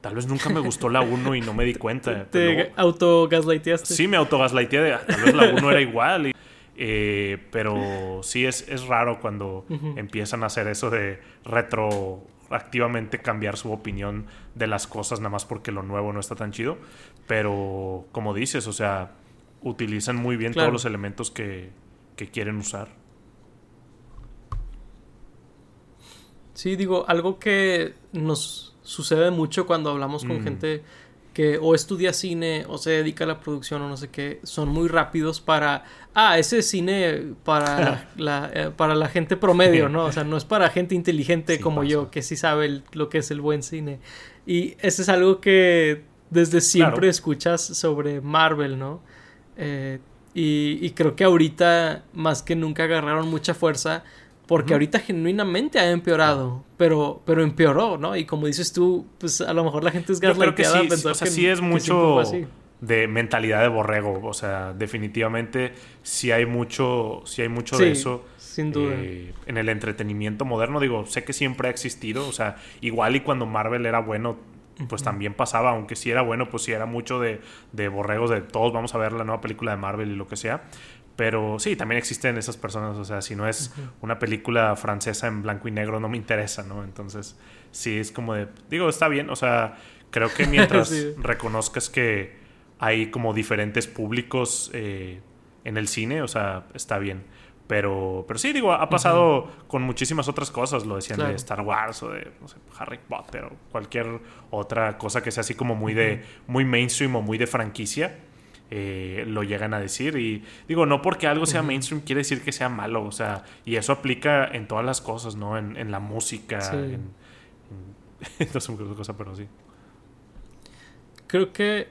Tal vez nunca me gustó la 1 y no me di cuenta. ¿Te autogaslighteaste? Sí, me autogaslighteé de. Ah, tal vez la 1 era igual. eh, pero sí es, es raro cuando empiezan a hacer eso de retro activamente cambiar su opinión de las cosas nada más porque lo nuevo no está tan chido. Pero como dices, o sea, utilizan muy bien todos los elementos que, que quieren usar. Sí, digo, algo que nos sucede mucho cuando hablamos con mm. gente que o estudia cine o se dedica a la producción o no sé qué, son muy rápidos para, ah, ese cine para, la, eh, para la gente promedio, ¿no? O sea, no es para gente inteligente como yo, que sí sabe lo que es el buen cine. Y eso es algo que desde siempre escuchas sobre Marvel, ¿no? Eh, y, y creo que ahorita, más que nunca, agarraron mucha fuerza Porque ahorita genuinamente ha empeorado, pero, pero empeoró, ¿no? Y como dices tú, pues a lo mejor la gente es gaslighteada. que sí, o sea, sí es mucho de mentalidad de borrego. O sea, definitivamente sí hay mucho, sí hay mucho de eso. Sin duda. Eh, en el entretenimiento moderno, digo, sé que siempre ha existido. O sea, igual y cuando Marvel era bueno, pues también pasaba, aunque sí era bueno, pues sí era mucho de, de borregos, de todos vamos a ver la nueva película de Marvel y lo que sea. Pero sí, también existen esas personas, o sea, si no es una película francesa en blanco y negro, no me interesa, ¿no? Entonces, sí, es como de, digo, está bien, o sea, creo que mientras reconozcas que hay como diferentes públicos eh, en el cine, o sea, está bien. Pero, pero sí, digo, ha pasado con muchísimas otras cosas, lo decían de Star Wars o de, no sé, Harry Potter o cualquier otra cosa que sea así como muy de, muy mainstream o muy de franquicia eh, lo llegan a decir. Y digo, no porque algo sea mainstream quiere decir que sea malo. O sea, y eso aplica en todas las cosas, ¿no? En, la música, en, no sé qué cosa, pero sí. Creo que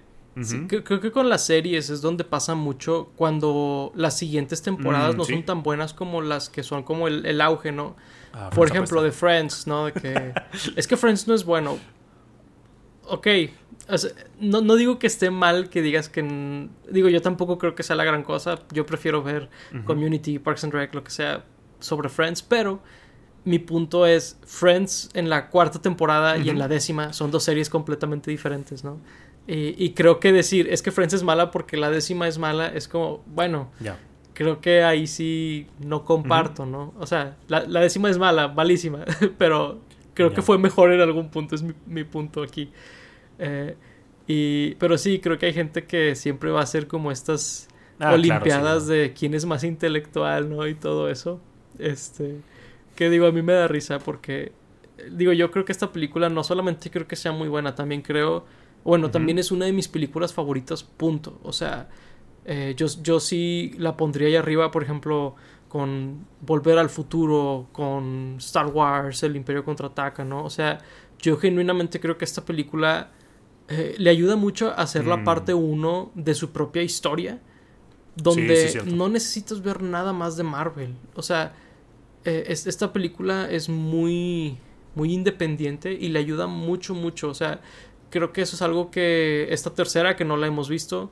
creo, que con las series es donde pasa mucho cuando las siguientes temporadas mm, no son tan buenas como las que son como el, auge, ¿no? Ah, Por ejemplo, de Friends, ¿no? De que es que Friends no es bueno. Ok, no, no, digo que esté mal que digas que... Digo, yo tampoco creo que sea la gran cosa. Yo prefiero ver Community, Parks and Rec, lo que sea, sobre Friends. Pero mi punto es, Friends en la cuarta temporada y en la décima son dos series completamente diferentes, ¿no? Y, creo que decir, es que Friends es mala porque la décima es mala, es como, bueno, creo que ahí sí no comparto, ¿no? O sea, la, décima es mala, malísima, pero creo que fue mejor en algún punto, es mi, mi punto aquí. Eh, y, pero sí, creo que hay gente que siempre va a ser como estas ah, olimpiadas de quién es más intelectual, ¿no? Y todo eso. Este, que digo, a mí me da risa porque, digo, yo creo que esta película no solamente creo que sea muy buena, también creo, bueno, también es una de mis películas favoritas, punto. O sea, eh, yo, yo sí la pondría ahí arriba, por ejemplo, con Volver al Futuro, con Star Wars, El Imperio Contraataca, ¿no? O sea, yo genuinamente creo que esta película eh, le ayuda mucho a hacer la mm. parte 1 de su propia historia, donde no necesitas ver nada más de Marvel. O sea, eh, esta película es muy, muy independiente y le ayuda mucho, mucho. O sea, creo que eso es algo que esta tercera, que no la hemos visto,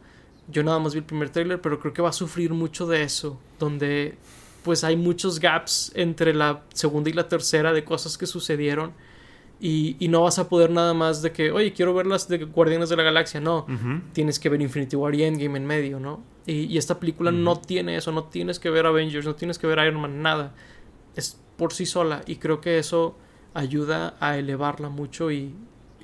yo nada más vi el primer trailer, pero creo que va a sufrir mucho de eso, donde pues hay muchos gaps entre la segunda y la tercera de cosas que sucedieron y, no vas a poder nada más de que, oye, quiero ver las de Guardianes de la Galaxia. No, tienes que ver Infinity War y Endgame en medio, ¿no? Y, esta película no tiene eso, no tienes que ver Avengers, no tienes que ver Iron Man, nada. Es por sí sola y creo que eso ayuda a elevarla mucho y,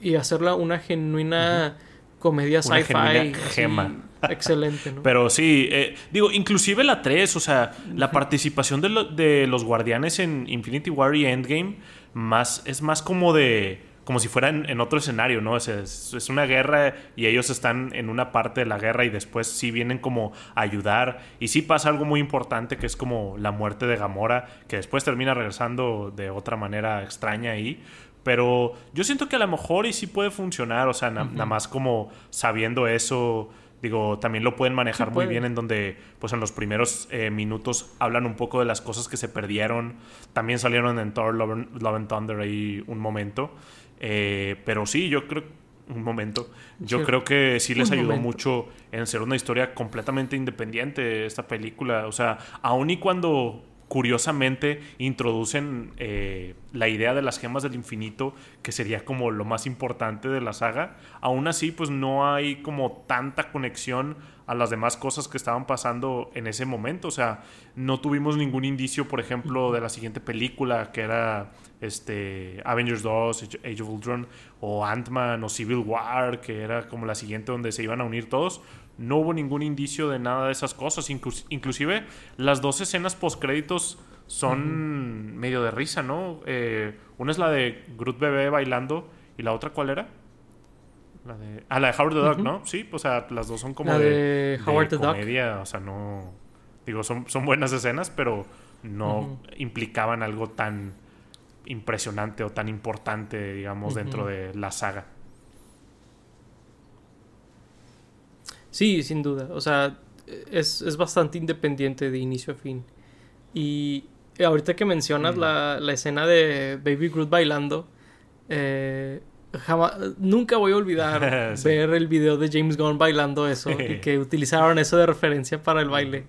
y hacerla una genuina comedia sci-fi. Gema. Excelente, ¿no? Pero sí, eh, digo, inclusive la 3, o sea, la participación de, de los guardianes en Infinity War y Endgame más, es más como de como si fueran en otro escenario, ¿no? Es, es, una guerra y ellos están en una parte de la guerra y después sí vienen como a ayudar. Y sí pasa algo muy importante que es como la muerte de Gamora, que después termina regresando de otra manera extraña ahí. Pero yo siento que a lo mejor y sí puede funcionar, o sea, nada más como sabiendo eso Digo, también lo pueden manejar muy bien en donde, pues en los primeros eh, minutos hablan un poco de las cosas que se perdieron. También salieron en Thor Love, and Thunder ahí un momento. Eh, pero sí, yo creo un momento. Yo creo que sí les ayudó mucho en ser una historia completamente independiente esta película. O sea, aun y cuando curiosamente introducen eh, la idea de las gemas del infinito, que sería como lo más importante de la saga. Aún así, pues no hay como tanta conexión a las demás cosas que estaban pasando en ese momento. O sea, no tuvimos ningún indicio, por ejemplo, de la siguiente película, que era este, Avengers 2, Age of Ultron, o Ant-Man, o Civil War, que era como la siguiente donde se iban a unir todos no hubo ningún indicio de nada de esas cosas. inclusive las dos escenas postcréditos son medio de risa, ¿no? Eh, una es la de Groot Bebé bailando y la otra ¿cuál era? La de, ah, la de Howard the Duck, ¿no? Sí, o sea, las dos son como de, Howard the comedia, o sea, no... Digo, son, son buenas escenas, pero no implicaban algo tan impresionante o tan importante, digamos, dentro de la saga. Sí, sin duda. O sea, es, bastante independiente de inicio a fin. Y ahorita que mencionas la, la, escena de Baby Groot bailando, eh, nunca voy a olvidar ver el video de James Gunn bailando eso y que utilizaron eso de referencia para el baile.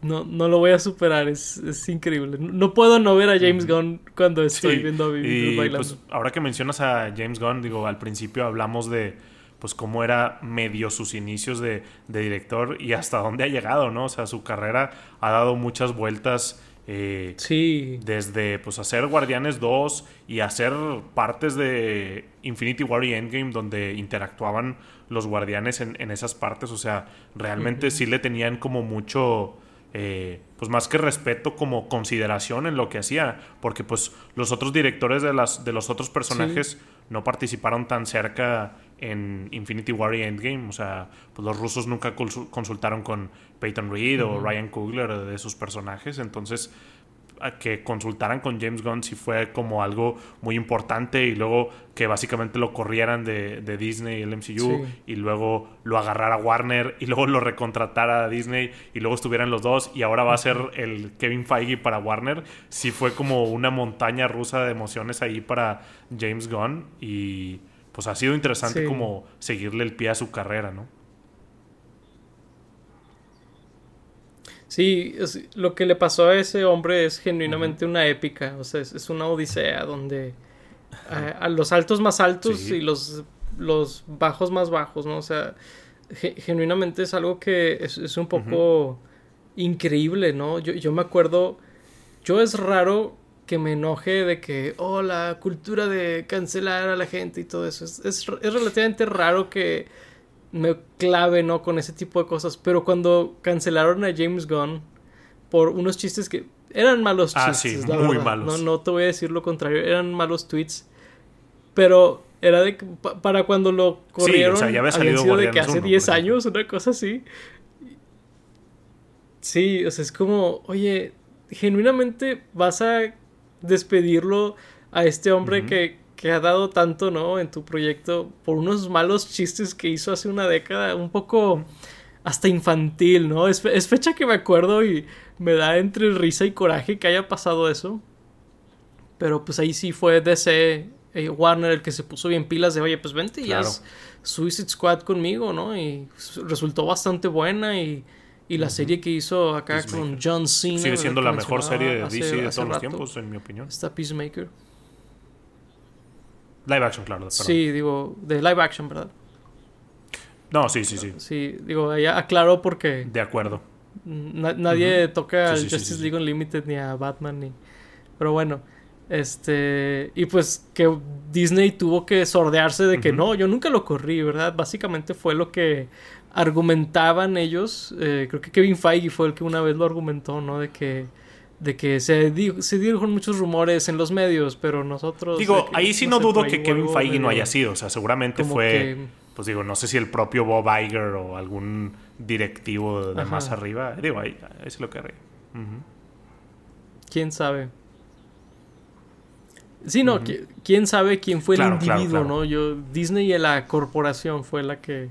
No, no lo voy a superar, es, es increíble. No puedo no ver a James Gunn cuando estoy viendo a Baby bailando. Pues, ahora que mencionas a James Gunn, digo, al principio hablamos de pues cómo era medio sus inicios de, de director y hasta dónde ha llegado, ¿no? O sea, su carrera ha dado muchas vueltas eh, sí. Desde pues hacer Guardianes 2 y hacer partes de Infinity War y Endgame donde interactuaban los guardianes en, en esas partes. O sea, realmente sí le tenían como mucho... Eh, pues más que respeto como consideración en lo que hacía porque pues los otros directores de las de los otros personajes no participaron tan cerca en Infinity War y Endgame o sea pues los rusos nunca consultaron con Peyton Reed o Ryan Coogler de sus personajes. Entonces, que consultaran con James Gunn si fue como algo muy importante y luego que básicamente lo corrieran de, Disney, el MCU, y luego lo agarrara Warner y luego lo recontratara a Disney y luego estuvieran los dos y ahora va a ser el Kevin Feige para Warner. Sí fue como una montaña rusa de emociones ahí para James Gunn y pues ha sido interesante como seguirle el pie a su carrera, ¿no? Sí, lo que le pasó a ese hombre es genuinamente una épica, o sea, es, una odisea donde a, los altos más altos y los, los bajos más bajos, ¿no? O sea, genuinamente es algo que es, un poco increíble, ¿no? Yo, yo me acuerdo, yo es raro que me enoje de que, oh, la cultura de cancelar a la gente y todo eso. Es, es, es relativamente raro que me clave, ¿no? Con ese tipo de cosas. Pero cuando cancelaron a James Gunn por unos chistes que eran malos ah, chistes, sí, muy malos. No, no te voy a decir lo contrario, eran malos tweets. Pero era de para cuando lo corrieron, sí, o sea, ya había salido sido de que hace 10 años, una cosa así. Sí, o sea, es como, oye, genuinamente vas a despedirlo a este hombre que que ha dado tanto, ¿no? En tu proyecto por unos malos chistes que hizo hace una década, un poco hasta infantil, ¿no? Es, fecha que me acuerdo y me da entre risa y coraje que haya pasado eso. Pero pues ahí sí fue DC eh, Warner el que se puso bien pilas de, oye, pues vente y haz Suicide Squad conmigo, ¿no? Y resultó bastante buena y, y la serie que hizo acá con John Cena. Sigue siendo la mejor serie de DC de todos los tiempos, en mi opinión. Está Peacemaker. Live action, claro. Sí, digo, de live action, ¿verdad? No, sí, sí, sí. Sí, digo, ya aclaró porque. De acuerdo. nadie toca al Justice League Unlimited ni a Batman ni. Pero bueno. Este. Y pues que Disney tuvo que sordearse de que no, yo nunca lo corrí, ¿verdad? Básicamente fue lo que argumentaban ellos. Eh, creo que Kevin Feige fue el que una vez lo argumentó, ¿no? De que de que se, se dieron muchos rumores en los medios, pero nosotros... Digo, ahí sí no, dudo que Kevin Feige no haya sido, o sea, seguramente fue, pues digo, no sé si el propio Bob Iger o algún directivo de más arriba, digo, ahí, es lo que haré. ¿Quién sabe? Sí, no, quién sabe quién fue el individuo, ¿no? Yo, Disney y la corporación fue la que,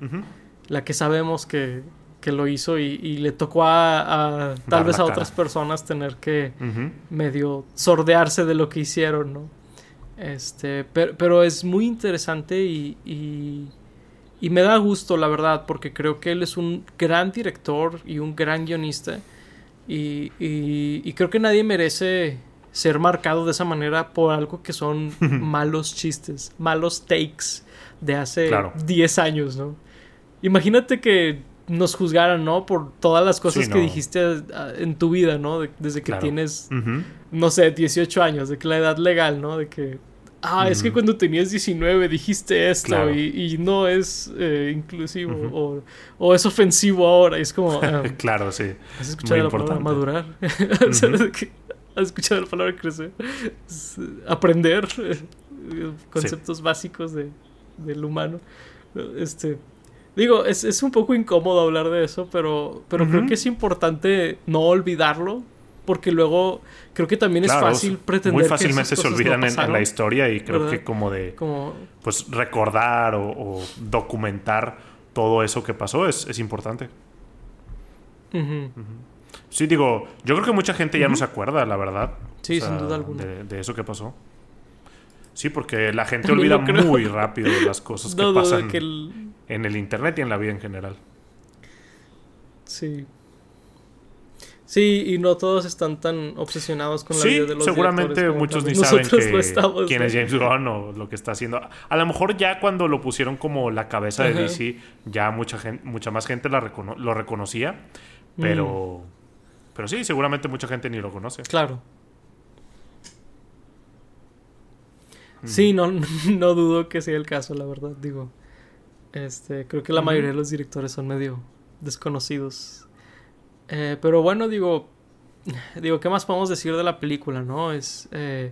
la que sabemos que, que lo hizo y, le tocó a, tal vez a otras personas tener que medio sordearse de lo que hicieron, ¿no? Este, pero, es muy interesante y, y, me da gusto, la verdad, porque creo que él es un gran director y un gran guionista y, y creo que nadie merece ser marcado de esa manera por algo que son malos chistes, malos takes de hace 10 años, ¿no? Imagínate que nos juzgaran, ¿no? Por todas las cosas que dijiste ah, en tu vida, ¿no? desde que tienes, no sé, 18 años, de que la edad legal, ¿no? De que, ah, es que cuando tenías 19 dijiste esto y, no es eh, inclusivo o, es ofensivo ahora. es como... Ah, claro, sí. ¿Has escuchado la palabra madurar? ¿Has escuchado la palabra crecer? Aprender eh, conceptos básicos de, del humano. Este Digo, es, es, un poco incómodo hablar de eso, pero, pero creo que es importante no olvidarlo. Porque luego creo que también es fácil pretender. Muy fácilmente se olvidan en, la historia y creo que como de pues recordar o, documentar todo eso que pasó es, es importante. Sí, digo, yo creo que mucha gente ya no se acuerda, la verdad. Sí, sin duda alguna. De, eso que pasó. Sí, porque la gente olvida muy rápido las cosas que pasan en el internet y en la vida en general. Sí. Sí, y no todos están tan obsesionados con la vida de los seguramente muchos ni saben quién es James Gunn o lo que está haciendo. A lo mejor ya cuando lo pusieron como la cabeza de DC, ya mucha gente, mucha más gente lo reconocía, pero, mm. pero sí, seguramente mucha gente ni lo conoce. Claro. Sí, no, no dudo que sea el caso, la verdad. Digo, este, creo que la mayoría de los directores son medio desconocidos eh, pero bueno, digo, digo, ¿qué más podemos decir de la película, no? Es eh,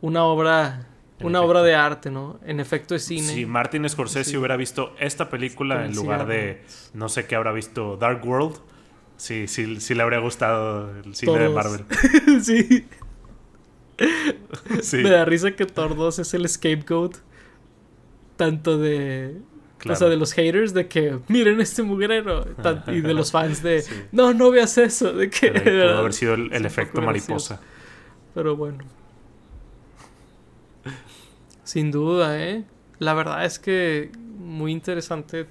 una obra, una obra de arte, ¿no? En efecto es cine. Si Martin Scorsese hubiera visto esta película en lugar de, no sé qué habrá visto, Dark World, sí, sí, sí le habría gustado el cine de Marvel. sí. sí. Me da risa que Thor 2 es el scapegoat tanto de o sea, de los haters de que miren este mugrero. Y de los fans de no, no veas eso. De que. Pudo haber sido el, efecto mariposa. Pero bueno. Sin duda, ¿eh? La verdad es que muy interesante,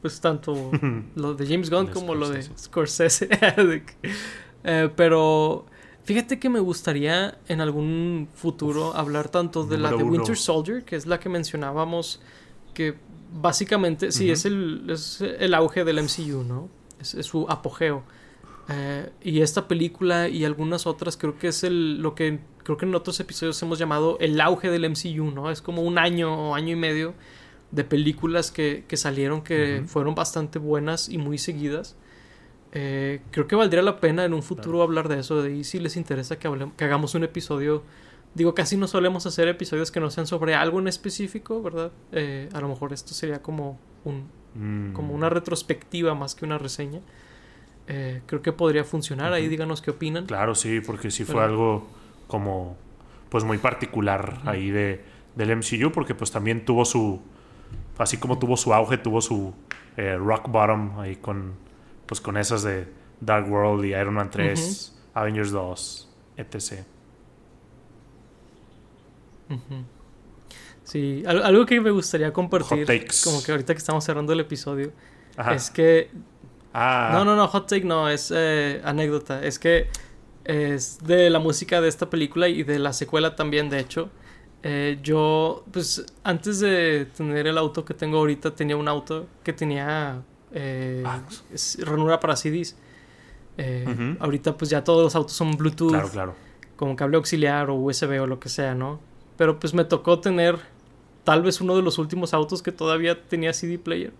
pues tanto lo de James Gunn como lo de Scorsese. Eh, pero fíjate que me gustaría en algún futuro hablar tanto de la de Winter Soldier, que es la que mencionábamos, que básicamente, sí, es, el, es el auge del MCU, ¿no? Es, su apogeo. Eh, y esta película y algunas otras creo que es el, lo que creo que en otros episodios hemos llamado el auge del MCU, ¿no? Es como un año o año y medio de películas que, que salieron que fueron bastante buenas y muy seguidas. Eh, creo que valdría la pena en un futuro hablar de eso, de ahí si les interesa que, que hagamos un episodio Digo, casi no solemos hacer episodios que no sean sobre algo en específico, ¿verdad? Eh, a lo mejor esto sería como un mm. como una retrospectiva más que una reseña. Eh, creo que podría funcionar. Ahí díganos qué opinan. Claro, sí, porque sí fue algo como pues muy particular ahí de, del MCU, porque pues también tuvo su así como tuvo su auge, tuvo su eh, rock bottom ahí con pues con esas de Dark World y Iron Man 3, Avengers 2, etc. Sí, algo que me gustaría compartir, como que ahorita que estamos cerrando el episodio, es que... Ah. No, no, no, hot take no, es eh, anécdota. Es que es de la música de esta película y de la secuela también, de hecho. Eh, yo, pues, antes de tener el auto que tengo ahorita, tenía un auto que tenía eh, ah. ranura para CDs. Ahorita, pues, ya todos los autos son Bluetooth. Claro, claro. Como cable auxiliar o USB o lo que sea, ¿no? Pero pues me tocó tener tal vez uno de los últimos autos que todavía tenía CD player.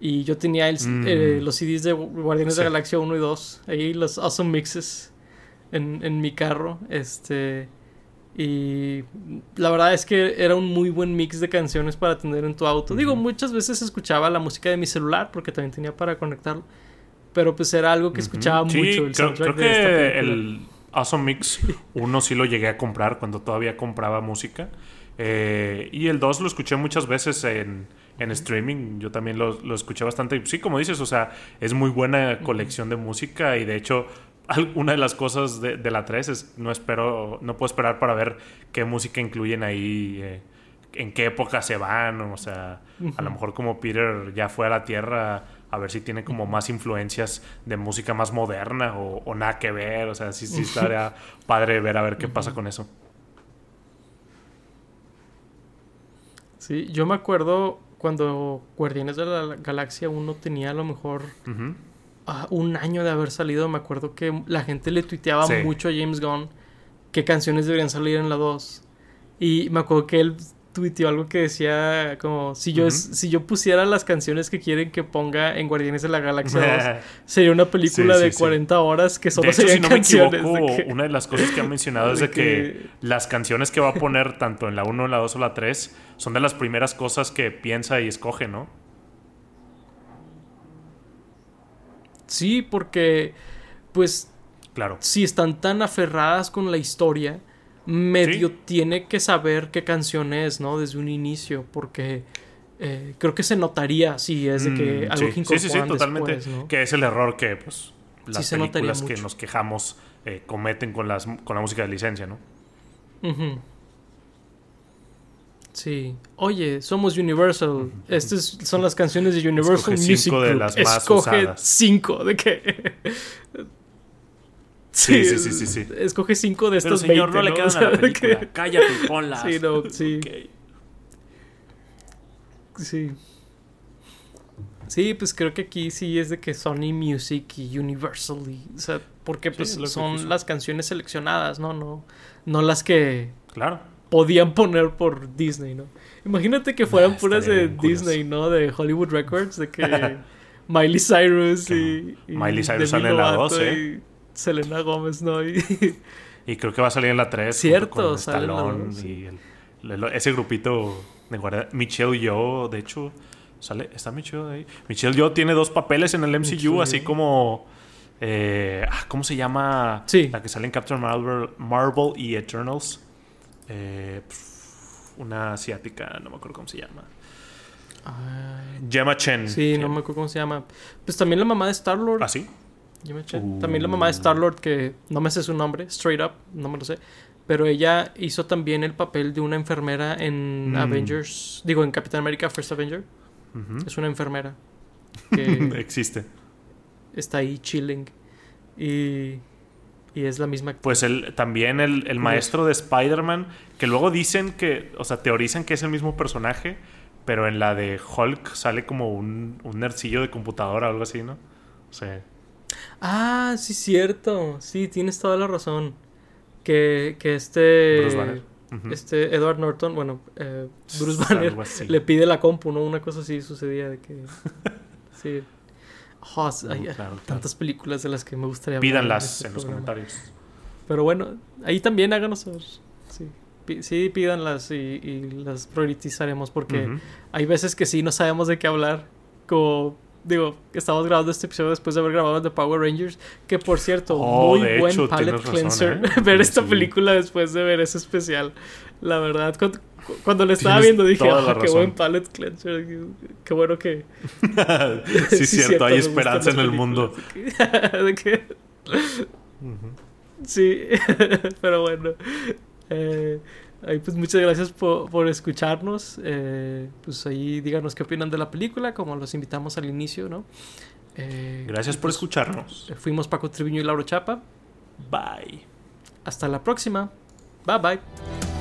Y yo tenía el, mm. eh, los CDs de Guardianes de la Galaxia 1 y 2. Ahí los awesome mixes en, en mi carro. Este. Y la verdad es que era un muy buen mix de canciones para tener en tu auto. Digo, muchas veces escuchaba la música de mi celular porque también tenía para conectarlo. Pero pues era algo que escuchaba mucho. El soundtrack creo, que el, Awesome Mix 1 sí lo llegué a comprar cuando todavía compraba música. Eh, y el 2 lo escuché muchas veces en, en streaming. Yo también lo, lo, escuché bastante. Sí, como dices, o sea, es muy buena colección de música. Y de hecho, una de las cosas de, de la 3 es no espero, no puedo esperar para ver qué música incluyen ahí. Eh, en qué época se van, o sea, a lo mejor como Peter ya fue a la Tierra, a ver si tiene como más influencias de música más moderna o, nada que ver. O sea, sí, sí estaría padre ver a ver qué pasa con eso. Sí, yo me acuerdo cuando Guardianes de la Galaxia 1 tenía a lo mejor ah, un año de haber salido. Me acuerdo que la gente le tuiteaba mucho a James Gunn qué canciones deberían salir en la 2. Y me acuerdo que él tuiteó algo que decía como si yo si yo pusiera las canciones que quieren que ponga en Guardianes de la Galaxia 2 sería una película de 40 horas que solo de hecho, si no canciones me equivoco, una de las cosas que ha mencionado es de que, las canciones que va a poner tanto en la 1, la 2 o la 3 son de las primeras cosas que piensa y escoge, ¿no? Sí, porque pues claro. Si están tan aferradas con la historia, medio tiene que saber qué canción es, ¿no? Desde un inicio, porque eh, creo que se notaría si es de que mm, algo que sí, sí, sí, totalmente. Que es el error que, pues, las películas que nos quejamos eh, cometen con, las, con la música de licencia, ¿no? Sí. Oye, somos Universal. Estas son las canciones de Universal Escoge Music cinco de las más Escoge usadas. cinco de qué. Sí, sí, sí, sí, sí. Escoge cinco de Pero estos señor, 20, no le ¿no? quedan O sea, a la de que- película. Cállate ponlas. Sí, no, sí. Sí. Sí, pues creo que aquí sí es de que Sony Music y Universal, y- o sea, porque Sí, pues son las canciones seleccionadas, ¿no? No, no las que Claro. podían poner por Disney, ¿no? Imagínate que fueran Ah, puras de curioso. Disney, ¿no? De Hollywood Records, de que Miley Cyrus y, y Miley Cyrus Demi sale en la Lovato dos, ¿eh? y Selena Gómez, ¿no? Y, Y creo que va a salir en la 3. Cierto, sale la Stallone dos, sí. y el- el- ese grupito de guardia. Michelle Yeoh, de hecho, sale, está Michelle ahí. Michelle Yeoh tiene dos papeles en el MCU, Michelle así como. eh, ah, ¿Cómo se llama? Sí. La que sale en Captain Marvel, Marvel y Eternals. Eh, una asiática, no me acuerdo cómo se llama. Ay, Gemma Chen. sí, no me acuerdo cómo se llama. Pues también la mamá de Star-Lord. ¿Ah, sí? Yo me eché- Uh. También la mamá de Star-Lord, que no me sé su nombre, straight up, no me lo sé. Pero ella hizo también el papel de una enfermera en Mm. Avengers, digo, en Capitán América First Avenger. Es una enfermera que Existe. está ahí chilling. Y, y es la misma. Pues el, también el, el maestro de Spider-Man, que luego dicen que, o sea, teorizan que es el mismo personaje, pero en la de Hulk sale como un, un nercillo de computadora o algo así, ¿no? O sea, Ah, sí, cierto. Sí, tienes toda la razón. Que, que este. Bruce Banner. Este Edward Norton, bueno, eh, Bruce Banner le pide la compu, ¿no? Una cosa así sucedía de que. Sí. Oh, hay, Uh, hay claro, claro. tantas películas de las que me gustaría Pídanlas este en los comentarios. Pero bueno, ahí también háganos saber. Sí, sí pídanlas y, y las priorizaremos porque Ujú. hay veces que sí no sabemos de qué hablar. Como, digo, estamos grabando este episodio después de haber grabado The Power Rangers. Que por cierto, Oh, muy buen hecho, palette razón, cleanser. ¿eh? ver Sí, esta sí. película después de ver ese especial. La verdad, cuando, cuando le estaba Tienes viendo dije, "Ah, qué razón". buen palette cleanser. Qué bueno que. sí, cierto, hay esperanza en el mundo. De que-. Sí, pero bueno. Eh, ahí pues muchas gracias por, por escucharnos. Eh, pues ahí díganos qué opinan de la película, como los invitamos al inicio, ¿no? Eh, Gracias por pues, escucharnos. Fuimos Paco Triviño y Lauro Chapa. Bye. Hasta la próxima. Bye bye.